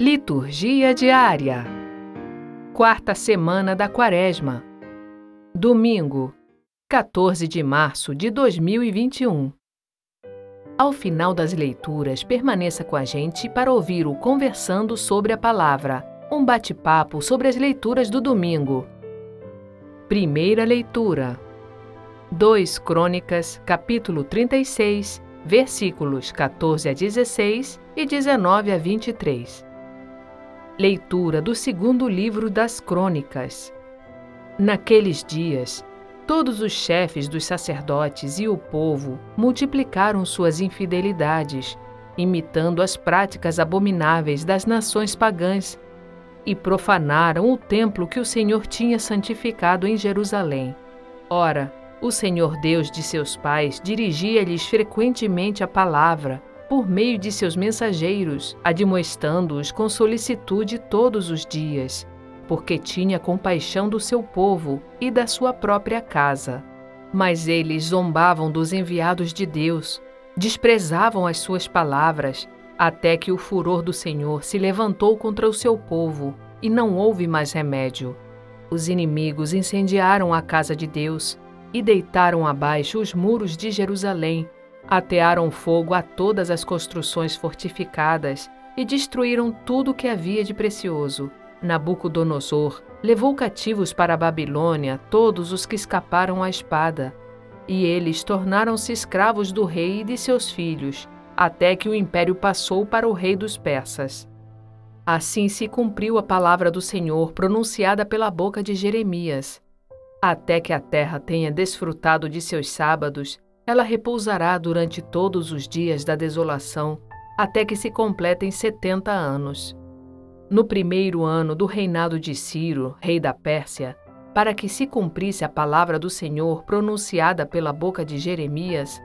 Liturgia diária. Quarta semana da Quaresma. Domingo, 14 de março de 2021. Ao final das leituras, permaneça com a gente para ouvir o Conversando sobre a Palavra, um bate-papo sobre as leituras do domingo. Primeira leitura. 2 Crônicas, capítulo 36, versículos 14 a 16 e 19 a 23. Leitura do segundo livro das Crônicas. Naqueles dias, todos os chefes dos sacerdotes e o povo multiplicaram suas infidelidades, imitando as práticas abomináveis das nações pagãs, e profanaram o templo que o Senhor tinha santificado em Jerusalém. Ora, o Senhor Deus de seus pais dirigia-lhes frequentemente a palavra por meio de seus mensageiros, admoestando-os com solicitude todos os dias, porque tinha compaixão do seu povo e da sua própria casa. Mas eles zombavam dos enviados de Deus, desprezavam as suas palavras, até que o furor do Senhor se levantou contra o seu povo e não houve mais remédio. Os inimigos incendiaram a casa de Deus e deitaram abaixo os muros de Jerusalém Atearam fogo a todas as construções fortificadas e destruíram tudo o que havia de precioso. Nabucodonosor levou cativos para a Babilônia todos os que escaparam à espada, e eles tornaram-se escravos do rei e de seus filhos, até que o império passou para o rei dos persas. Assim se cumpriu a palavra do Senhor pronunciada pela boca de Jeremias. Até que a terra tenha desfrutado de seus sábados ela repousará durante todos os dias da desolação, até que se completem setenta anos. No primeiro ano do reinado de Ciro, rei da Pérsia, para que se cumprisse a palavra do Senhor pronunciada pela boca de Jeremias,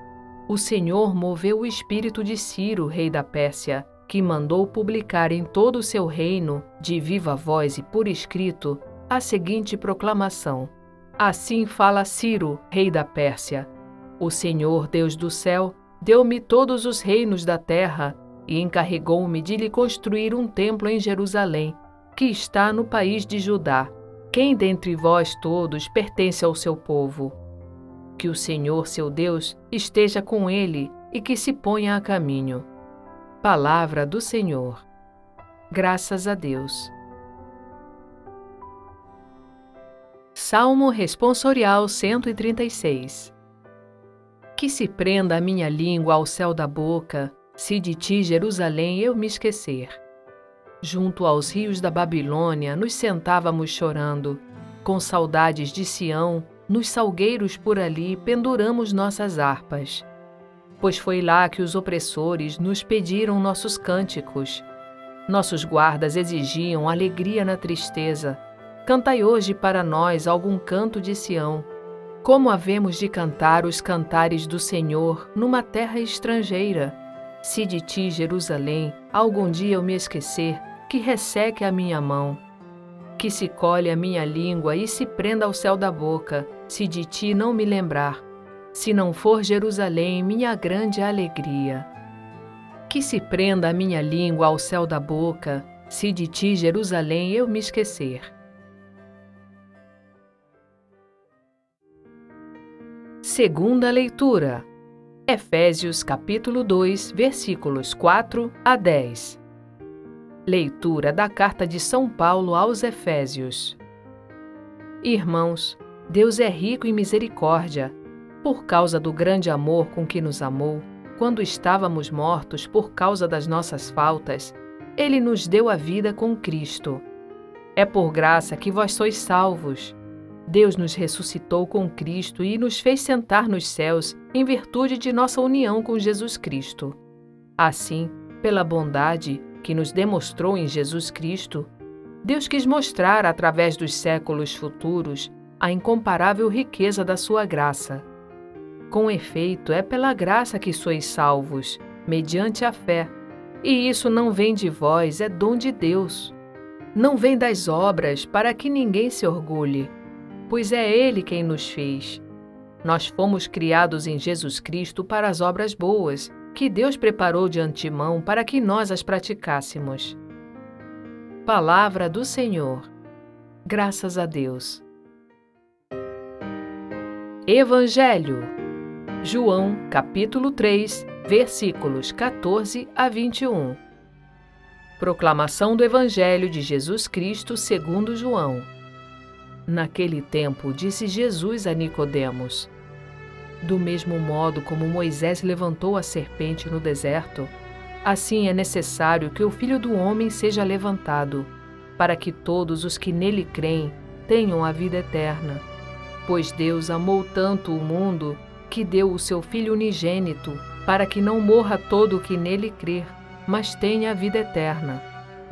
o Senhor moveu o espírito de Ciro, rei da Pérsia, que mandou publicar em todo o seu reino, de viva voz e por escrito, a seguinte proclamação: Assim fala Ciro, rei da Pérsia o Senhor, Deus do céu, deu-me todos os reinos da terra e encarregou-me de lhe construir um templo em Jerusalém, que está no país de Judá. Quem dentre vós todos pertence ao seu povo? Que o Senhor, seu Deus, esteja com ele e que se ponha a caminho. Palavra do Senhor. Graças a Deus. Salmo Responsorial 136 que se prenda a minha língua ao céu da boca, se de ti, Jerusalém, eu me esquecer. Junto aos rios da Babilônia nos sentávamos chorando, com saudades de Sião, nos salgueiros por ali penduramos nossas harpas. Pois foi lá que os opressores nos pediram nossos cânticos. Nossos guardas exigiam alegria na tristeza. Cantai hoje para nós algum canto de Sião como havemos de cantar os cantares do Senhor numa terra estrangeira? Se de ti, Jerusalém, algum dia eu me esquecer, que resseque a minha mão. Que se colhe a minha língua e se prenda ao céu da boca, se de ti não me lembrar. Se não for Jerusalém minha grande alegria. Que se prenda a minha língua ao céu da boca, se de ti, Jerusalém, eu me esquecer. Segunda leitura. Efésios capítulo 2, versículos 4 a 10. Leitura da carta de São Paulo aos Efésios. Irmãos, Deus é rico em misericórdia, por causa do grande amor com que nos amou, quando estávamos mortos por causa das nossas faltas, ele nos deu a vida com Cristo. É por graça que vós sois salvos Deus nos ressuscitou com Cristo e nos fez sentar nos céus em virtude de nossa união com Jesus Cristo. Assim, pela bondade que nos demonstrou em Jesus Cristo, Deus quis mostrar através dos séculos futuros a incomparável riqueza da sua graça. Com efeito, é pela graça que sois salvos, mediante a fé. E isso não vem de vós, é dom de Deus. Não vem das obras, para que ninguém se orgulhe pois é Ele quem nos fez. Nós fomos criados em Jesus Cristo para as obras boas, que Deus preparou de antemão para que nós as praticássemos. Palavra do Senhor. Graças a Deus. Evangelho. João, capítulo 3, versículos 14 a 21. Proclamação do Evangelho de Jesus Cristo segundo João. Naquele tempo disse Jesus a Nicodemos: Do mesmo modo como Moisés levantou a serpente no deserto, Assim é necessário que o Filho do Homem seja levantado, para que todos os que nele creem tenham a vida eterna. Pois Deus amou tanto o mundo que deu o seu Filho unigênito, para que não morra todo o que nele crer, mas tenha a vida eterna.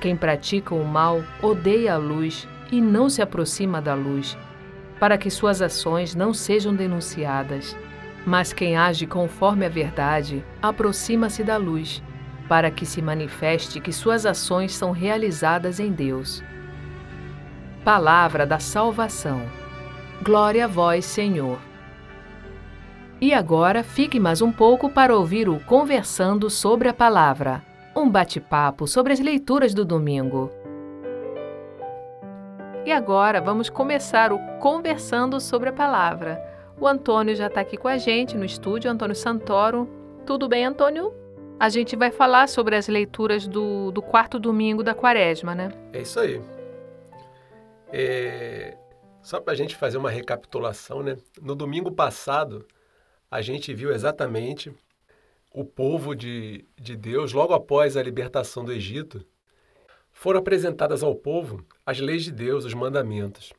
Quem pratica o mal odeia a luz e não se aproxima da luz, para que suas ações não sejam denunciadas. Mas quem age conforme a verdade aproxima-se da luz para que se manifeste que suas ações são realizadas em Deus. Palavra da Salvação. Glória a vós, Senhor. E agora fique mais um pouco para ouvir o Conversando sobre a Palavra, um bate-papo sobre as leituras do domingo. E agora vamos começar o Conversando sobre a Palavra. O Antônio já está aqui com a gente no estúdio, Antônio Santoro. Tudo bem, Antônio? a gente vai falar sobre as leituras do, do quarto domingo da quaresma, né? É isso aí. É... Só para a gente fazer uma recapitulação, né? No domingo passado, a gente viu exatamente o povo de, de Deus, logo após a libertação do Egito, foram apresentadas ao povo as leis de Deus, os mandamentos.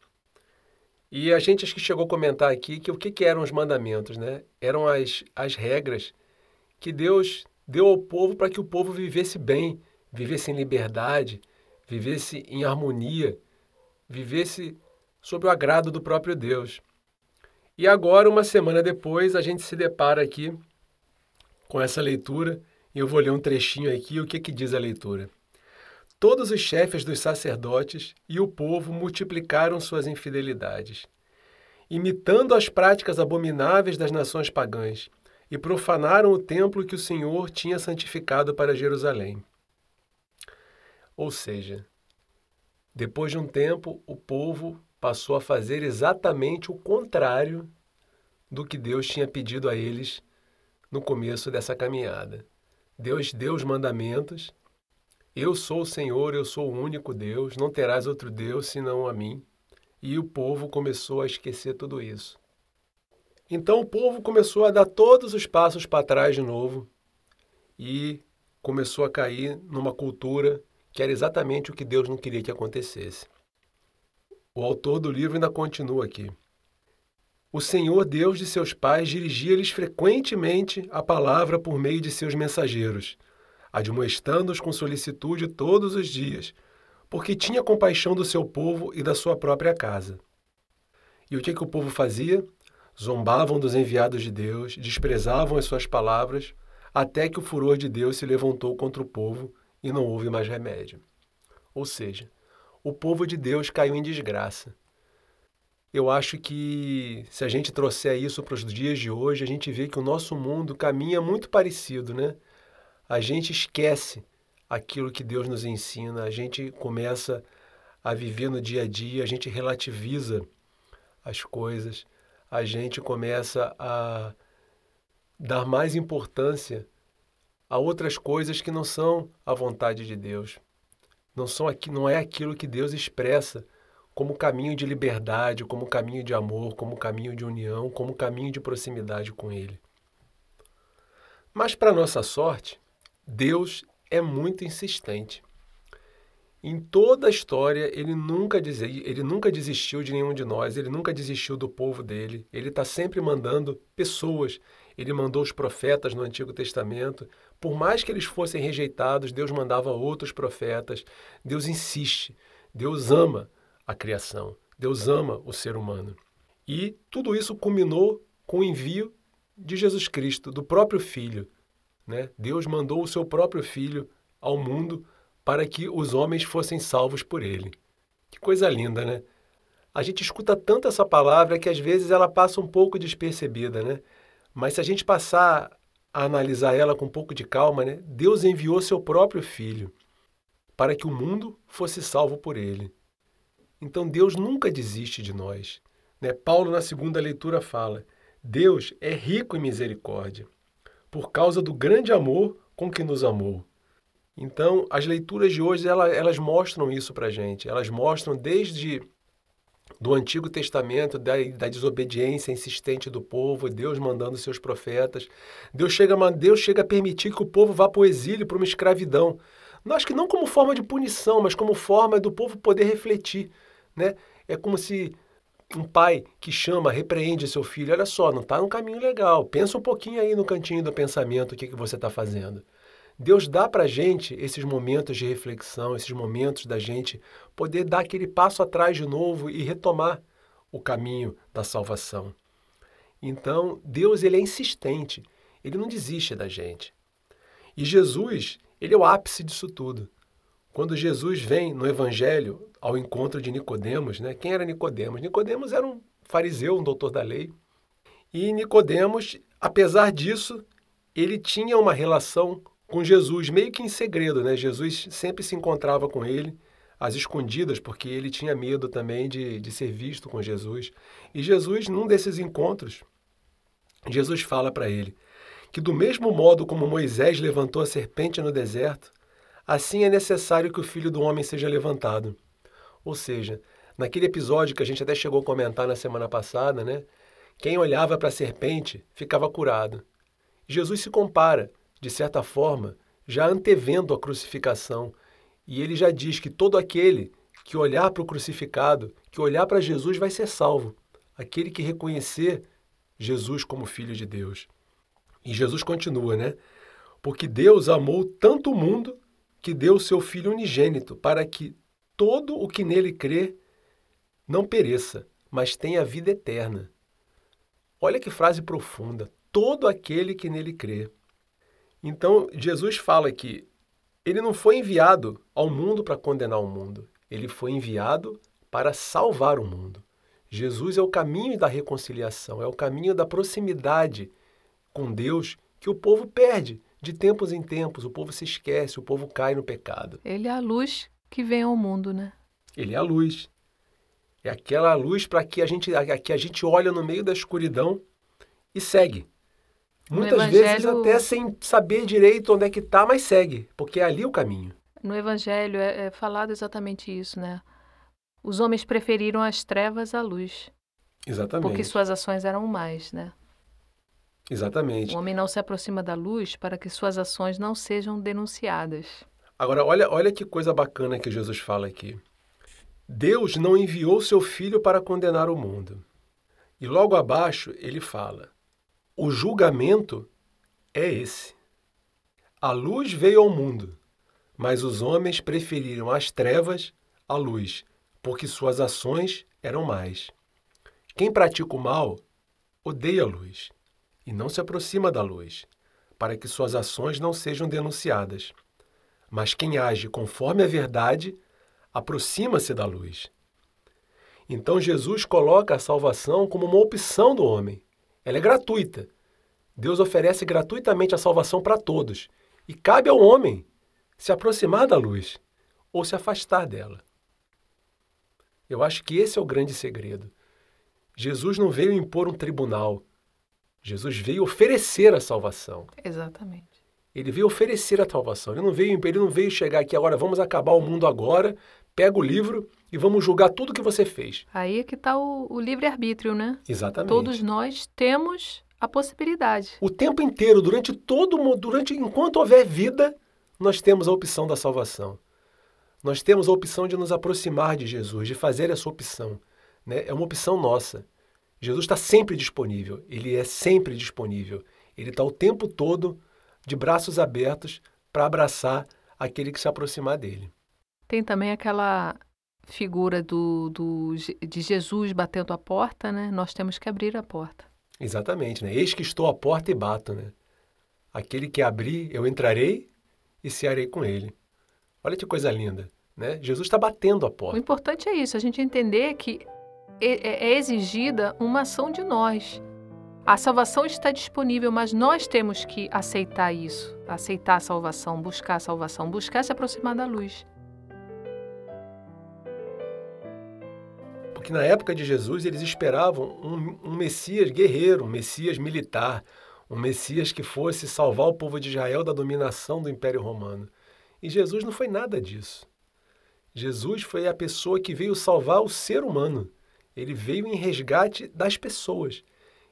E a gente acho que chegou a comentar aqui que o que, que eram os mandamentos, né? Eram as, as regras que Deus deu ao povo para que o povo vivesse bem, vivesse em liberdade, vivesse em harmonia, vivesse sob o agrado do próprio Deus. E agora, uma semana depois, a gente se depara aqui com essa leitura, e eu vou ler um trechinho aqui, o que, que diz a leitura. Todos os chefes dos sacerdotes e o povo multiplicaram suas infidelidades, imitando as práticas abomináveis das nações pagãs e profanaram o templo que o Senhor tinha santificado para Jerusalém. Ou seja, depois de um tempo, o povo passou a fazer exatamente o contrário do que Deus tinha pedido a eles no começo dessa caminhada. Deus deu os mandamentos. Eu sou o Senhor, eu sou o único Deus, não terás outro Deus senão a mim. E o povo começou a esquecer tudo isso. Então o povo começou a dar todos os passos para trás de novo e começou a cair numa cultura que era exatamente o que Deus não queria que acontecesse. O autor do livro ainda continua aqui. O Senhor Deus de seus pais dirigia-lhes frequentemente a palavra por meio de seus mensageiros, admoestando-os com solicitude todos os dias, porque tinha compaixão do seu povo e da sua própria casa. E o que, que o povo fazia? Zombavam dos enviados de Deus, desprezavam as suas palavras, até que o furor de Deus se levantou contra o povo e não houve mais remédio. Ou seja, o povo de Deus caiu em desgraça. Eu acho que se a gente trouxer isso para os dias de hoje, a gente vê que o nosso mundo caminha muito parecido, né? A gente esquece aquilo que Deus nos ensina, a gente começa a viver no dia a dia, a gente relativiza as coisas a gente começa a dar mais importância a outras coisas que não são a vontade de Deus. Não, são aqui, não é aquilo que Deus expressa como caminho de liberdade, como caminho de amor, como caminho de união, como caminho de proximidade com Ele. Mas, para nossa sorte, Deus é muito insistente. Em toda a história, ele nunca, ele nunca desistiu de nenhum de nós, ele nunca desistiu do povo dele. Ele está sempre mandando pessoas. Ele mandou os profetas no Antigo Testamento. Por mais que eles fossem rejeitados, Deus mandava outros profetas. Deus insiste, Deus ama a criação. Deus ama o ser humano. E tudo isso culminou com o envio de Jesus Cristo, do próprio Filho. Né? Deus mandou o seu próprio Filho ao mundo para que os homens fossem salvos por ele. Que coisa linda, né? A gente escuta tanto essa palavra que às vezes ela passa um pouco despercebida, né? Mas se a gente passar a analisar ela com um pouco de calma, né? Deus enviou seu próprio filho para que o mundo fosse salvo por ele. Então Deus nunca desiste de nós. Né? Paulo, na segunda leitura, fala: Deus é rico em misericórdia, por causa do grande amor com que nos amou. Então, as leituras de hoje elas, elas mostram isso para gente. Elas mostram desde do Antigo Testamento, da, da, desobediência insistente do povo, Deus mandando seus profetas. Deus chega, Deus chega a permitir que o povo vá para o exílio, para uma escravidão. Acho que não como forma de punição, mas como forma do povo poder refletir. Né? É como se um pai que chama, repreende seu filho, olha só, não está no caminho legal, pensa um pouquinho aí no cantinho do pensamento o que, que você está fazendo. Deus dá para a gente esses momentos de reflexão, esses momentos da gente poder dar aquele passo atrás de novo e retomar o caminho da salvação. Então, Deus ele é insistente, ele não desiste da gente. E Jesus, ele é o ápice disso tudo. Quando Jesus vem no evangelho ao encontro de Nicodemos, né? Quem era Nicodemos? Nicodemos era um fariseu, um doutor da lei. E Nicodemos, apesar disso, ele tinha uma relação com Jesus, meio que em segredo, né? Jesus sempre se encontrava com ele às escondidas, porque ele tinha medo também de, de ser visto com Jesus. E Jesus, num desses encontros, Jesus fala para ele que, do mesmo modo como Moisés levantou a serpente no deserto, assim é necessário que o filho do homem seja levantado. Ou seja, naquele episódio que a gente até chegou a comentar na semana passada, né? Quem olhava para a serpente ficava curado. Jesus se compara de certa forma, já antevendo a crucificação. E ele já diz que todo aquele que olhar para o crucificado, que olhar para Jesus, vai ser salvo. Aquele que reconhecer Jesus como Filho de Deus. E Jesus continua, né? Porque Deus amou tanto o mundo que deu seu Filho unigênito, para que todo o que nele crê não pereça, mas tenha vida eterna. Olha que frase profunda. Todo aquele que nele crê. Então, Jesus fala que ele não foi enviado ao mundo para condenar o mundo, ele foi enviado para salvar o mundo. Jesus é o caminho da reconciliação, é o caminho da proximidade com Deus que o povo perde de tempos em tempos. O povo se esquece, o povo cai no pecado. Ele é a luz que vem ao mundo, né? Ele é a luz. É aquela luz para que a gente, que a gente olha no meio da escuridão e segue. Muitas evangelho... vezes até sem saber direito onde é que está, mas segue, porque é ali o caminho. No Evangelho é, é falado exatamente isso, né? Os homens preferiram as trevas à luz. Exatamente. Porque suas ações eram mais, né? Exatamente. O homem não se aproxima da luz para que suas ações não sejam denunciadas. Agora, olha, olha que coisa bacana que Jesus fala aqui. Deus não enviou seu filho para condenar o mundo. E logo abaixo ele fala: o julgamento é esse. A luz veio ao mundo, mas os homens preferiram as trevas à luz, porque suas ações eram mais. Quem pratica o mal odeia a luz e não se aproxima da luz, para que suas ações não sejam denunciadas. Mas quem age conforme a verdade aproxima-se da luz. Então Jesus coloca a salvação como uma opção do homem ela é gratuita. Deus oferece gratuitamente a salvação para todos. E cabe ao homem se aproximar da luz ou se afastar dela. Eu acho que esse é o grande segredo. Jesus não veio impor um tribunal. Jesus veio oferecer a salvação. Exatamente. Ele veio oferecer a salvação. Ele não veio, ele não veio chegar aqui agora, vamos acabar o mundo agora, pega o livro e vamos julgar tudo que você fez. Aí é que está o, o livre-arbítrio, né? Exatamente. Todos nós temos a possibilidade. O tempo inteiro, durante todo, durante enquanto houver vida, nós temos a opção da salvação. Nós temos a opção de nos aproximar de Jesus, de fazer essa opção. Né? É uma opção nossa. Jesus está sempre disponível. Ele é sempre disponível. Ele está o tempo todo de braços abertos para abraçar aquele que se aproximar dele. Tem também aquela figura do, do, de Jesus batendo a porta, né? Nós temos que abrir a porta. Exatamente, né? Eis que estou à porta e bato, né? Aquele que abrir, eu entrarei e cearei com ele. Olha que coisa linda, né? Jesus está batendo a porta. O importante é isso, a gente entender que é, é exigida uma ação de nós. A salvação está disponível, mas nós temos que aceitar isso, aceitar a salvação, buscar a salvação, buscar se aproximar da luz. Porque na época de Jesus eles esperavam um, um Messias guerreiro, um Messias militar, um Messias que fosse salvar o povo de Israel da dominação do Império Romano. E Jesus não foi nada disso. Jesus foi a pessoa que veio salvar o ser humano. Ele veio em resgate das pessoas.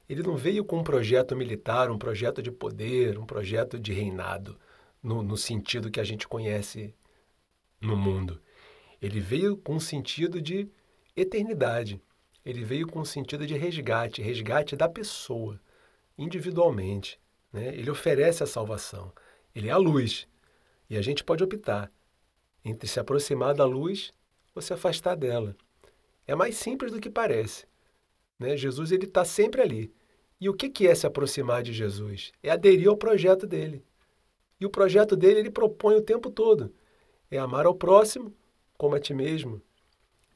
Ele não veio com um projeto militar, um projeto de poder, um projeto de reinado, no, no sentido que a gente conhece no mundo. Ele veio com um sentido de eternidade. Ele veio com um sentido de resgate, resgate da pessoa, individualmente. Né? Ele oferece a salvação. Ele é a luz. E a gente pode optar entre se aproximar da luz ou se afastar dela. É mais simples do que parece. Né? Jesus ele está sempre ali. E o que, que é se aproximar de Jesus? É aderir ao projeto dele. E o projeto dele ele propõe o tempo todo. É amar ao próximo como a ti mesmo.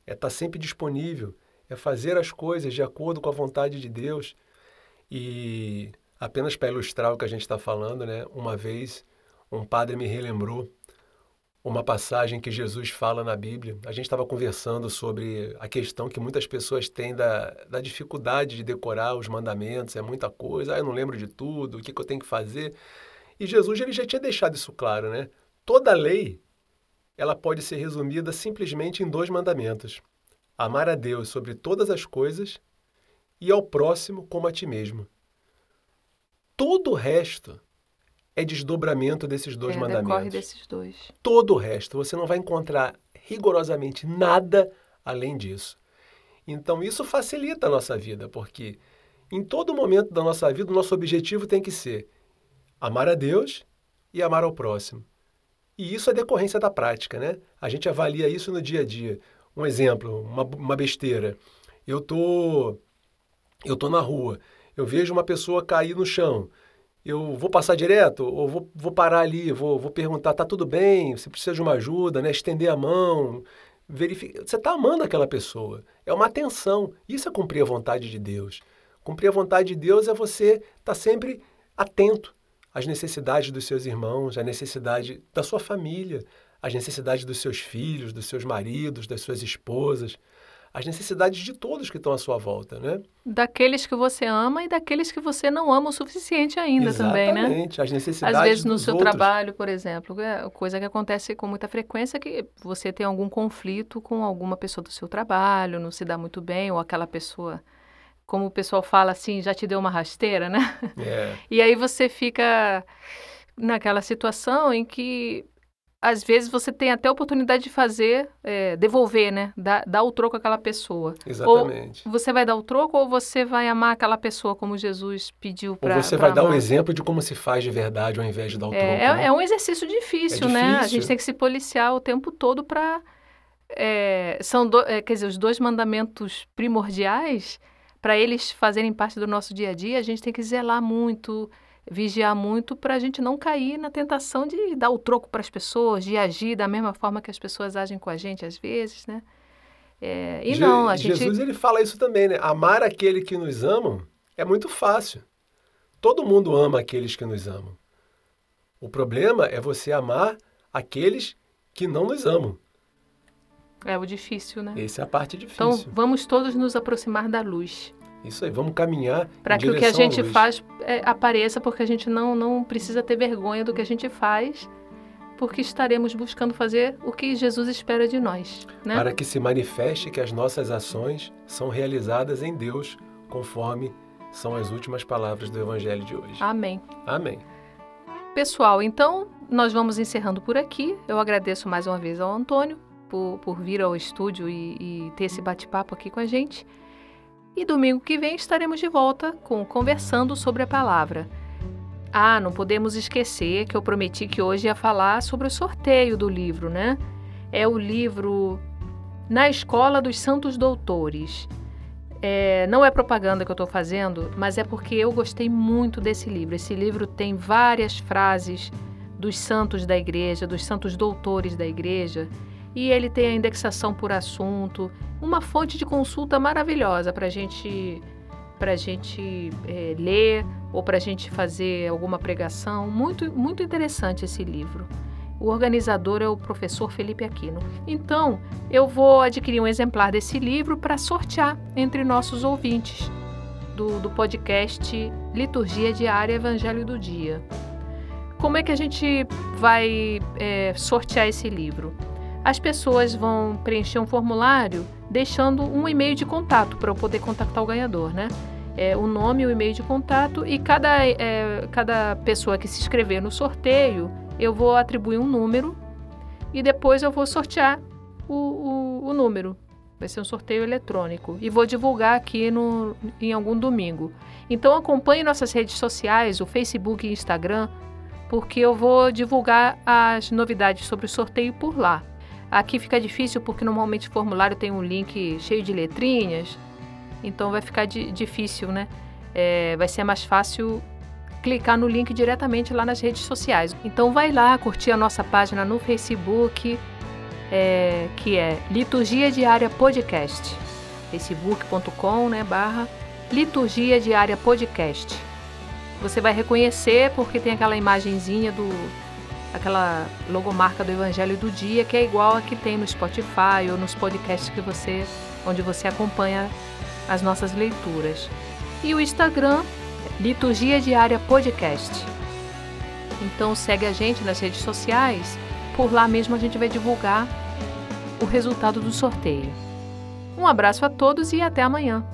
É estar tá sempre disponível. É fazer as coisas de acordo com a vontade de Deus. E apenas para ilustrar o que a gente está falando, né? uma vez um padre me relembrou uma passagem que Jesus fala na Bíblia. A gente estava conversando sobre a questão que muitas pessoas têm da, da dificuldade de decorar os mandamentos, é muita coisa, ah, eu não lembro de tudo, o que, que eu tenho que fazer. E Jesus ele já tinha deixado isso claro, né? Toda lei ela pode ser resumida simplesmente em dois mandamentos: amar a Deus sobre todas as coisas e ao próximo como a ti mesmo. Todo o resto é desdobramento desses dois é, mandamentos. Decorre desses dois. Todo o resto, você não vai encontrar rigorosamente nada além disso. Então isso facilita a nossa vida, porque em todo momento da nossa vida o nosso objetivo tem que ser amar a Deus e amar ao próximo. E isso é decorrência da prática, né? A gente avalia isso no dia a dia. Um exemplo, uma, uma besteira. Eu tô, eu tô na rua, eu vejo uma pessoa cair no chão eu vou passar direto ou vou, vou parar ali, vou, vou perguntar, tá tudo bem? Você precisa de uma ajuda, né? Estender a mão, verificar. Você está amando aquela pessoa. É uma atenção. Isso é cumprir a vontade de Deus. Cumprir a vontade de Deus é você estar tá sempre atento às necessidades dos seus irmãos, à necessidade da sua família, às necessidades dos seus filhos, dos seus maridos, das suas esposas as necessidades de todos que estão à sua volta, né? Daqueles que você ama e daqueles que você não ama o suficiente ainda Exatamente, também, né? Exatamente, as necessidades Às vezes no seu outros. trabalho, por exemplo, é coisa que acontece com muita frequência é que você tem algum conflito com alguma pessoa do seu trabalho, não se dá muito bem, ou aquela pessoa, como o pessoal fala assim, já te deu uma rasteira, né? É. E aí você fica naquela situação em que às vezes você tem até a oportunidade de fazer, é, devolver, né? Dar, dar o troco àquela pessoa. Exatamente. Ou você vai dar o troco ou você vai amar aquela pessoa como Jesus pediu para Ou você vai dar um exemplo de como se faz de verdade ao invés de dar o é, troco. É, né? é um exercício difícil, é né? difícil. A gente tem que se policiar o tempo todo para... É, são, do, é, quer dizer, os dois mandamentos primordiais, para eles fazerem parte do nosso dia a dia, a gente tem que zelar muito vigiar muito para a gente não cair na tentação de dar o troco para as pessoas, de agir da mesma forma que as pessoas agem com a gente às vezes, né? É, e Je não, a gente... Jesus ele fala isso também, né? Amar aquele que nos amam é muito fácil. Todo mundo ama aqueles que nos amam. O problema é você amar aqueles que não nos amam. É o difícil, né? Essa é a parte Então, difícil. vamos todos nos aproximar da luz. Isso aí, vamos caminhar Para que o que a gente faz é, apareça, porque a gente não, não precisa ter vergonha do que a gente faz, porque estaremos buscando fazer o que Jesus espera de nós, né? Para que se manifeste que as nossas ações são realizadas em Deus, conforme são as últimas palavras do Evangelho de hoje. Amém. Amém. Pessoal, então nós vamos encerrando por aqui. Eu agradeço mais uma vez ao Antônio por, por vir ao estúdio e, e ter esse bate-papo aqui com a gente. E domingo que vem estaremos de volta com Conversando sobre a Palavra. Ah, não podemos esquecer que eu prometi que hoje ia falar sobre o sorteio do livro, né? É o livro na Escola dos Santos Doutores. É, não é propaganda que eu estou fazendo, mas é porque eu gostei muito desse livro. Esse livro tem várias frases dos santos da igreja, dos santos doutores da igreja, e ele tem a indexação por assunto, uma fonte de consulta maravilhosa para gente, a gente é, ler ou para a gente fazer alguma pregação. Muito, muito interessante esse livro. O organizador é o professor Felipe Aquino. Então, eu vou adquirir um exemplar desse livro para sortear entre nossos ouvintes do, do podcast Liturgia Diária Evangelho do Dia. Como é que a gente vai é, sortear esse livro? As pessoas vão preencher um formulário deixando um e-mail de contato para eu poder contactar o ganhador, né? É, o nome, o e-mail de contato e cada, é, cada pessoa que se inscrever no sorteio eu vou atribuir um número e depois eu vou sortear o, o, o número. Vai ser um sorteio eletrônico. E vou divulgar aqui no, em algum domingo. Então acompanhe nossas redes sociais, o Facebook e Instagram, porque eu vou divulgar as novidades sobre o sorteio por lá. Aqui fica difícil porque normalmente o formulário tem um link cheio de letrinhas, então vai ficar difícil, né? É, vai ser mais fácil clicar no link diretamente lá nas redes sociais. Então vai lá curtir a nossa página no Facebook, é, que é Liturgia Diária Podcast. facebook.com né, barra Liturgia Diária Podcast. Você vai reconhecer porque tem aquela imagenzinha do aquela logomarca do Evangelho do Dia que é igual a que tem no Spotify ou nos podcasts que você onde você acompanha as nossas leituras. E o Instagram Liturgia Diária Podcast. Então segue a gente nas redes sociais, por lá mesmo a gente vai divulgar o resultado do sorteio. Um abraço a todos e até amanhã.